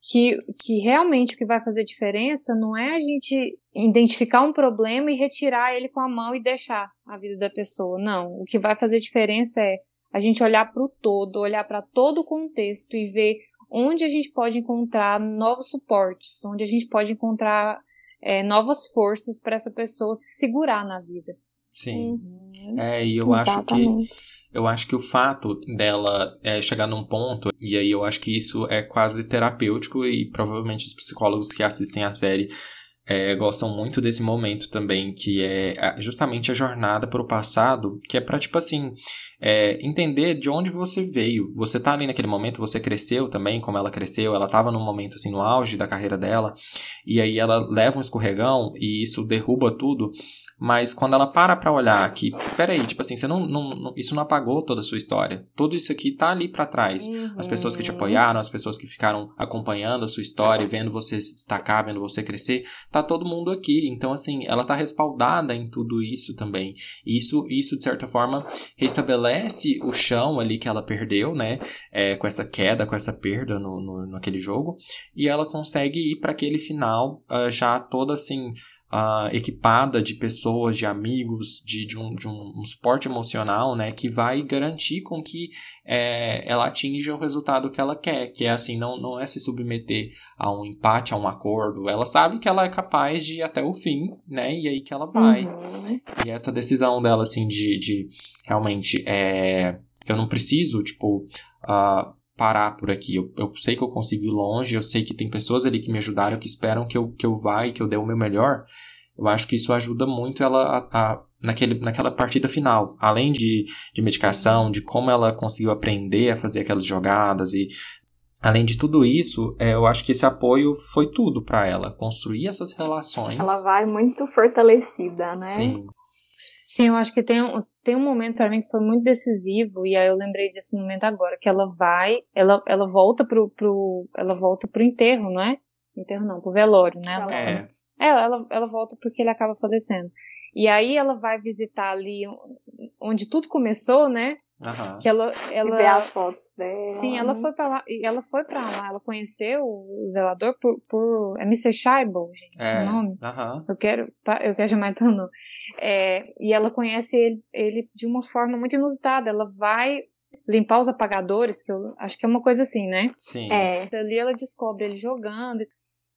que, que realmente o que vai fazer diferença não é a gente identificar um problema e retirar ele com a mão e deixar a vida da pessoa. Não. O que vai fazer diferença é a gente olhar para o todo, olhar para todo o contexto e ver onde a gente pode encontrar novos suportes, onde a gente pode encontrar é, novas forças para essa pessoa se segurar na vida. Sim. Uhum. É, e eu Exatamente. acho que eu acho que o fato dela é, chegar num ponto, e aí eu acho que isso é quase terapêutico, e provavelmente os psicólogos que assistem a série é, gostam muito desse momento também, que é justamente a jornada para o passado, que é para, tipo assim, é, entender de onde você veio. Você tá ali naquele momento, você cresceu também, como ela cresceu, ela tava num momento assim no auge da carreira dela, e aí ela leva um escorregão e isso derruba tudo, mas quando ela para pra olhar que, peraí, tipo assim, você não, não, não, isso não apagou toda a sua história. Tudo isso aqui tá ali para trás. Uhum. As pessoas que te apoiaram, as pessoas que ficaram acompanhando a sua história, vendo você se destacar, vendo você crescer, tá todo mundo aqui. Então, assim, ela tá respaldada em tudo isso também. Isso, isso de certa forma, restabelece restabelece o chão ali que ela perdeu, né? É, com essa queda, com essa perda no, no, naquele jogo. E ela consegue ir para aquele final uh, já toda assim uh, equipada de pessoas, de amigos, de, de, um, de um, um, suporte emocional, né, que vai garantir com que é, ela atinja o resultado que ela quer, que é assim, não, não é se submeter a um empate, a um acordo, ela sabe que ela é capaz de ir até o fim, né, e aí que ela vai. Uhum. E essa decisão dela, assim, de, de realmente, é, eu não preciso, tipo, uh, parar por aqui. Eu, eu, sei que eu consigo ir longe, eu sei que tem pessoas ali que me ajudaram, que esperam que eu, que eu vá e que eu dê o meu melhor. Eu acho que isso ajuda muito ela a, a, naquele, naquela partida final. Além de, de medicação, de como ela conseguiu aprender a fazer aquelas jogadas e Além de tudo isso, é, eu acho que esse apoio foi tudo para ela, construir essas relações. Ela vai muito fortalecida, né? Sim. Sim, eu acho que tem um, tem um momento para mim que foi muito decisivo, e aí eu lembrei desse momento agora, que ela vai, ela, ela volta pro, pro. Ela volta pro enterro, não é? Enterro não, pro velório, né? Ela, é. Ela, ela, ela volta porque ele acaba falecendo. E aí ela vai visitar ali onde tudo começou, né? Uhum. Que ela, ela e ver as fotos dela. Sim, ela foi para lá, ela foi para lá, ela conheceu o zelador por, por é Mr. Scheibel, gente, é. o nome. Uhum. Eu quero, eu quero chamar pelo nome. É, e ela conhece ele, ele de uma forma muito inusitada. Ela vai limpar os apagadores, que eu acho que é uma coisa assim, né? Sim. É, ali ela descobre ele jogando.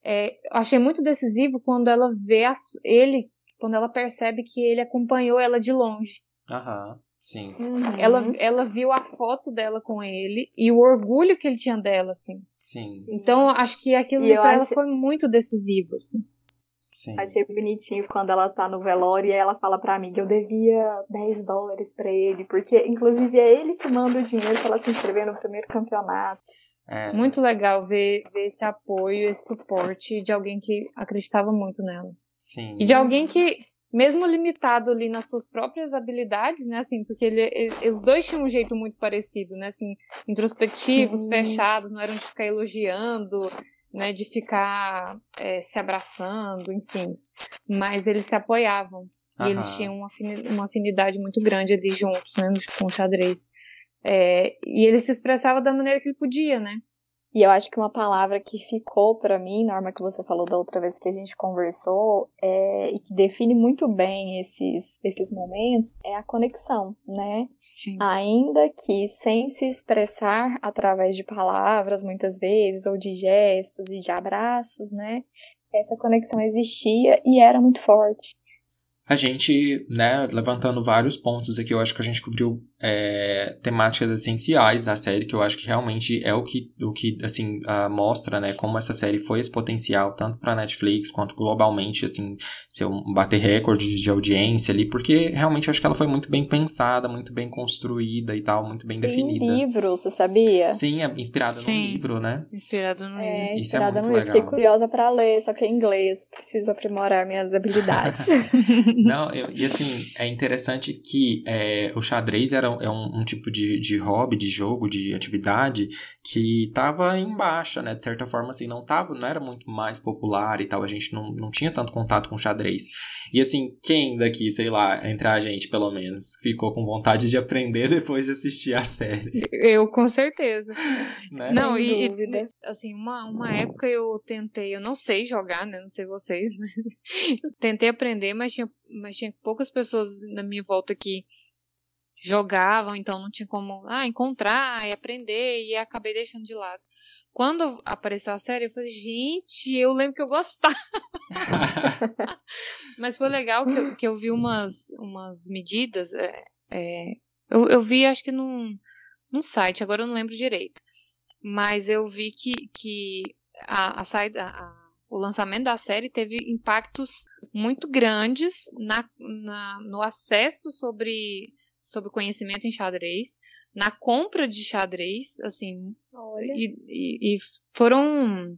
É, achei muito decisivo quando ela vê a, ele, quando ela percebe que ele acompanhou ela de longe. Aham, sim. Uhum. Ela, ela viu a foto dela com ele e o orgulho que ele tinha dela, assim. Sim. Então, acho que aquilo pra ela foi muito decisivo, assim. Sim. Achei bonitinho quando ela tá no velório e ela fala pra amiga, eu devia 10 dólares pra ele, porque inclusive é ele que manda o dinheiro pra ela se inscrever no primeiro campeonato. É. Muito legal ver, ver esse apoio, esse suporte de alguém que acreditava muito nela. Sim. E de alguém que, mesmo limitado ali nas suas próprias habilidades, né, assim, porque ele, ele, os dois tinham um jeito muito parecido, né, assim, introspectivos, Sim. fechados, não eram de ficar elogiando, né, de ficar é, se abraçando, enfim. Mas eles se apoiavam. E eles tinham uma afinidade, uma afinidade muito grande ali juntos, né, com o xadrez. É, e ele se expressava da maneira que ele podia, né? E eu acho que uma palavra que ficou para mim, Norma, que você falou da outra vez que a gente conversou, é, e que define muito bem esses, esses momentos, é a conexão, né? Sim. Ainda que sem se expressar através de palavras, muitas vezes, ou de gestos e de abraços, né? Essa conexão existia e era muito forte. a gente, né, levantando vários pontos aqui, eu acho que a gente cobriu é, temáticas essenciais da série, que eu acho que realmente é o que, o que assim, uh, mostra, né, como essa série foi esse potencial, tanto para Netflix quanto globalmente, assim, um, bater recordes de audiência ali, porque realmente eu acho que ela foi muito bem pensada, muito bem construída e tal, muito bem Tem definida. livro, você sabia? Sim, é inspirada Sim. no livro, né? Inspirado no É, livro. Isso é inspirada muito no livro. Fiquei curiosa pra ler, só que é em inglês. Preciso aprimorar minhas habilidades. Não, eu- e assim, é interessante que é, o xadrez era, é um, um tipo de, de hobby, de jogo, de atividade que tava em baixa, né? De certa forma, assim, não tava, não era muito mais popular e tal, a gente não, não tinha tanto contato com xadrez. E assim, quem daqui, sei lá, entre a gente pelo menos, ficou com vontade de aprender depois de assistir a série, Eu, com certeza. né? Não, Sem e, e, dúvida. assim, uma, uma época eu tentei, eu não sei jogar, né? Não sei vocês, mas eu tentei aprender, mas tinha, mas tinha poucas pessoas na minha volta que jogavam, então não tinha como ah, encontrar e aprender, e acabei deixando de lado. Quando apareceu a série, eu falei, gente, eu lembro que eu gostava. Mas foi legal que eu, que eu vi umas, umas medidas. é, é, eu, eu vi, acho que num, num site, agora eu não lembro direito. Mas eu vi que, que a, a saída, a- o lançamento da série teve impactos muito grandes na, na- no acesso sobre, sobre conhecimento em xadrez, na compra de xadrez, assim, Olha. e, e- e foram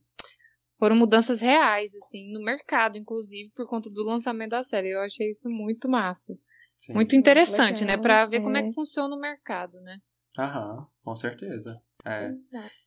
foram mudanças reais, assim, no mercado, inclusive, por conta do lançamento da série. Eu achei isso muito massa. Sim. Muito interessante, né? Pra ver como é é. que funciona o mercado, né? Aham, com certeza. É.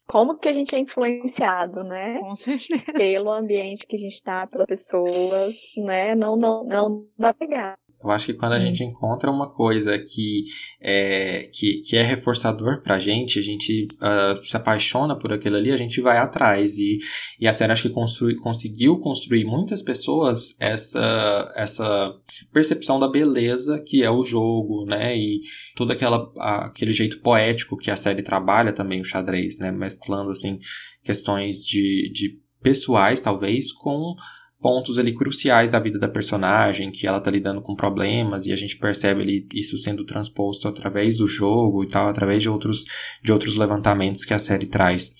Como que a gente é influenciado, né? Com certeza. Pelo ambiente que a gente tá, pelas pessoas, né? Não, não, não dá pegar. Eu acho que quando a gente encontra uma coisa que é, que, que é reforçador pra gente, a gente ah, se apaixona por aquilo ali, a gente vai atrás. E, e a série acho que construi, conseguiu construir muitas pessoas essa, essa percepção da beleza que é o jogo, né? E todo aquela, aquele jeito poético que a série trabalha também, o xadrez, né? Mesclando, assim, questões de, de pessoais, talvez, com pontos ali cruciais da vida da personagem, que ela tá lidando com problemas e a gente percebe ali isso sendo transposto através do jogo e tal, através de outros, de outros levantamentos que a série traz.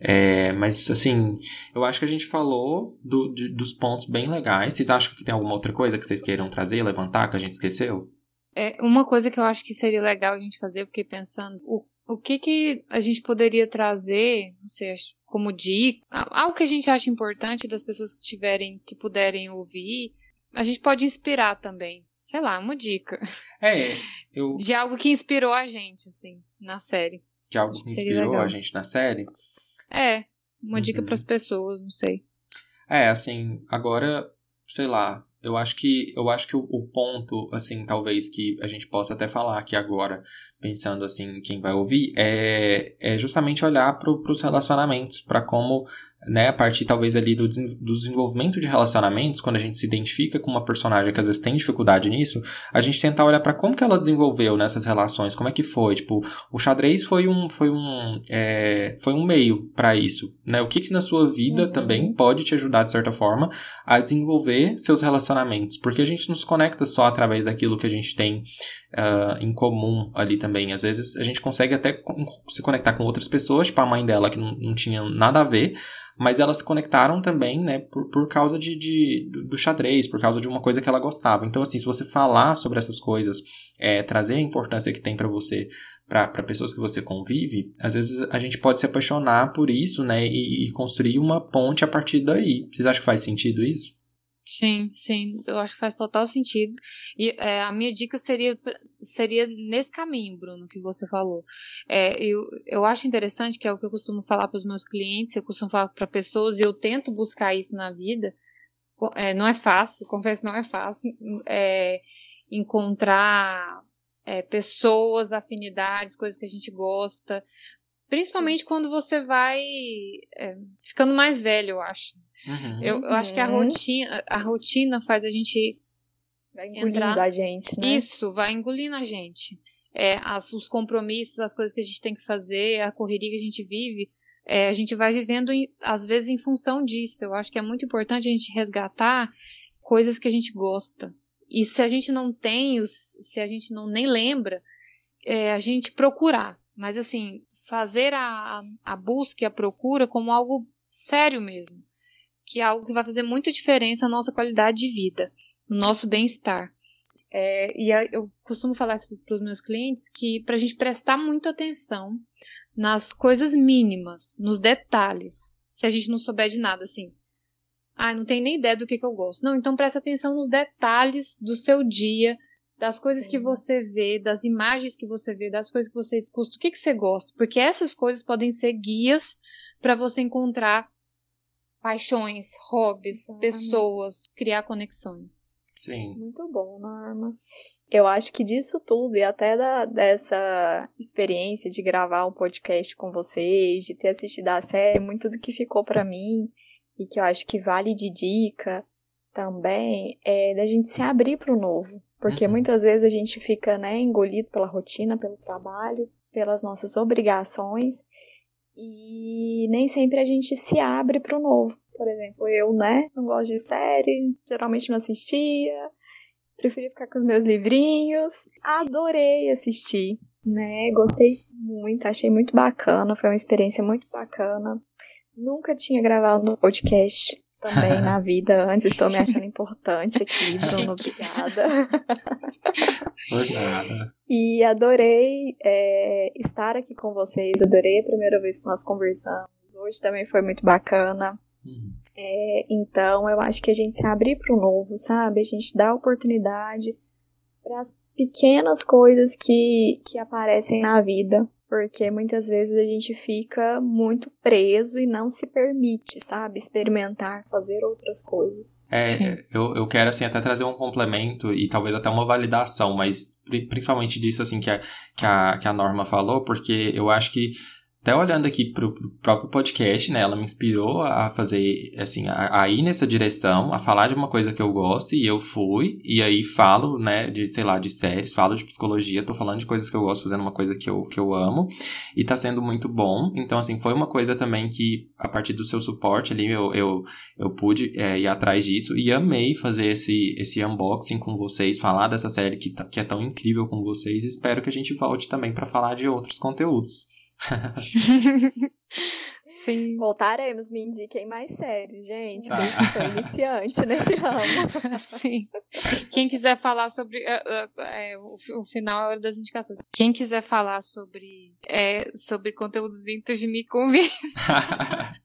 É, mas assim, eu acho que a gente falou do- de- dos pontos bem legais. Vocês acham que tem alguma outra coisa que vocês queiram trazer, levantar, que a gente esqueceu? É, uma coisa que eu acho que seria legal a gente fazer, eu fiquei pensando, o, o que que a gente poderia trazer, não sei, acho- como dica, algo que a gente acha importante das pessoas que tiverem, que puderem ouvir, a gente pode inspirar também. Sei lá, uma dica É, eu de algo que inspirou a gente, assim, na série. de algo Acho que inspirou legal. a gente na série. É, uma dica Uhum. para as pessoas, não sei. É, assim, agora, sei lá, eu acho que eu acho que o, o ponto, assim, talvez que a gente possa até falar aqui agora, pensando assim, quem vai ouvir, é, é justamente olhar para os relacionamentos, para como, né, a partir talvez ali do, do desenvolvimento de relacionamentos, quando a gente se identifica com uma personagem que às vezes tem dificuldade nisso, a gente tentar olhar para como que ela desenvolveu nessas relações, como é que foi, tipo, o xadrez foi um foi um é, foi um meio para isso, né? O que que na sua vida Uhum. também pode te ajudar de certa forma a desenvolver seus relacionamentos, porque a gente não se conecta só através daquilo que a gente tem ah, em comum ali também. Às vezes a gente consegue até se conectar com outras pessoas, tipo a mãe dela que não, não tinha nada a ver, mas elas se conectaram também, né, por, por causa de, de- do- xadrez, por causa de uma coisa que ela gostava. Então, assim, se você falar sobre essas coisas, é, trazer a importância que tem pra você para pessoas que você convive, às vezes a gente pode se apaixonar por isso, né, e, e construir uma ponte a partir daí. Vocês acham que faz sentido isso? Sim, sim, eu acho que faz total sentido. E é, a minha dica seria, seria nesse caminho, Bruno, que você falou. É, eu, eu acho interessante, que é o que eu costumo falar para os meus clientes, eu costumo falar para pessoas, e eu tento buscar isso na vida. É, não é fácil, confesso que não é fácil. É, encontrar é, pessoas, afinidades, coisas que a gente gosta. Principalmente quando você vai é, ficando mais velho, eu acho. Uhum. Eu, eu acho que a Uhum. rotina, a rotina faz a gente. Vai engolindo Entrar- a gente, né? Isso, vai engolindo a gente. É, as, os compromissos, as coisas que a gente tem que fazer, a correria que a gente vive, é, a gente vai vivendo, em- às vezes, em função disso. Eu acho que é muito importante a gente resgatar coisas que a gente gosta. E se a gente não tem, se a gente não nem lembra, é, a gente procurar. Mas assim, fazer a, a busca e a procura como algo sério mesmo. Que é algo que vai fazer muita diferença na nossa qualidade de vida, no nosso bem-estar. É, e eu costumo falar para os meus clientes que para a gente prestar muita atenção nas coisas mínimas, nos detalhes, se a gente não souber de nada, assim. Ah, não tem nem ideia do que, que eu gosto. Não, então presta atenção nos detalhes do seu dia, das coisas Sim. que você vê, das imagens que você vê, das coisas que você escuta, o que, que você gosta. Porque essas coisas podem ser guias para você encontrar paixões, hobbies, Exatamente. pessoas, criar conexões. Sim. Muito bom, Norma. Eu acho que disso tudo, e até da, dessa experiência de gravar um podcast com vocês, de ter assistido a série, muito do que ficou para mim e que eu acho que vale de dica também é da gente se abrir para o novo. Porque uhum. muitas vezes a gente fica né, engolido pela rotina, pelo trabalho, pelas nossas obrigações e nem sempre a gente se abre para o novo. Por exemplo, eu, né, não gosto de série, geralmente não assistia, preferi ficar com os meus livrinhos. Adorei assistir, né? Gostei muito, achei muito bacana, foi uma experiência muito bacana. Nunca tinha gravado no podcast também na vida antes, estou me achando importante aqui, Bruno, obrigada. Obrigada. E adorei é, estar aqui com vocês, adorei a primeira vez que nós conversamos. Hoje também foi muito bacana. Uhum. É, então, eu acho que a gente se abrir para o novo, sabe? A gente dá oportunidade para as pequenas coisas que, que aparecem na vida. Porque muitas vezes a gente fica muito preso e não se permite, sabe? Experimentar, fazer outras coisas. É, eu, eu quero, assim, até trazer um complemento e talvez até uma validação, mas principalmente disso, assim, que a, que a, que a Norma falou, porque eu acho que até olhando aqui pro, pro próprio podcast, né, ela me inspirou a fazer, assim, a, a, ir nessa direção, a falar de uma coisa que eu gosto, e eu fui, e aí falo, né, de, sei lá, de séries, falo de psicologia, tô falando de coisas que eu gosto, fazendo uma coisa que eu, que eu amo, e tá sendo muito bom, então, assim, foi uma coisa também que, a partir do seu suporte ali, eu, eu, eu pude é, ir atrás disso, e amei fazer esse, esse unboxing com vocês, falar dessa série que, tá, que é tão incrível com vocês, e espero que a gente volte também para falar de outros conteúdos. Sim. Voltaremos, me indiquem mais séries, gente. Ah. Eu sou iniciante nesse ramo. Sim. Quem quiser falar sobre. Uh, uh, é, o, o, final é a hora das indicações. Quem quiser falar sobre, é, sobre conteúdos vintage, me convida.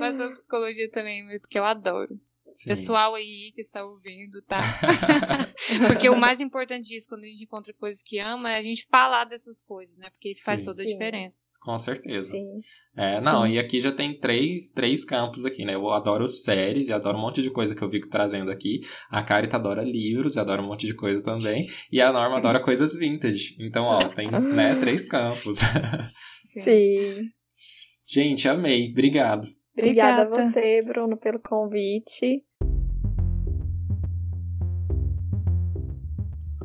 Mas sobre psicologia também, porque eu adoro. Sim. Pessoal aí que está ouvindo, tá? Porque o mais importante disso, quando a gente encontra coisas que ama, é a gente falar dessas coisas, né? Porque isso faz Sim. toda a diferença. Com certeza. Sim. É, não, e aqui já tem três, três campos aqui, né? Eu adoro séries e adoro um monte de coisa que eu fico trazendo aqui. A Carita adora livros e adora um monte de coisa também. E a Norma adora coisas vintage. Então, ó, tem, né, três campos. Sim. Gente, amei. Obrigado. Obrigada, Obrigada a você, Bruno, pelo convite.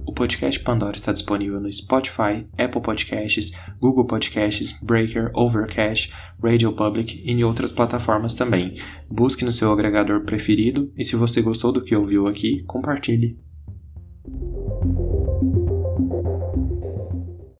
O podcast Pandora está disponível no Spotify, Apple Podcasts, Google Podcasts, Breaker, Overcast, Radio Public e em outras plataformas também. Busque no seu agregador preferido e se você gostou do que ouviu aqui, compartilhe.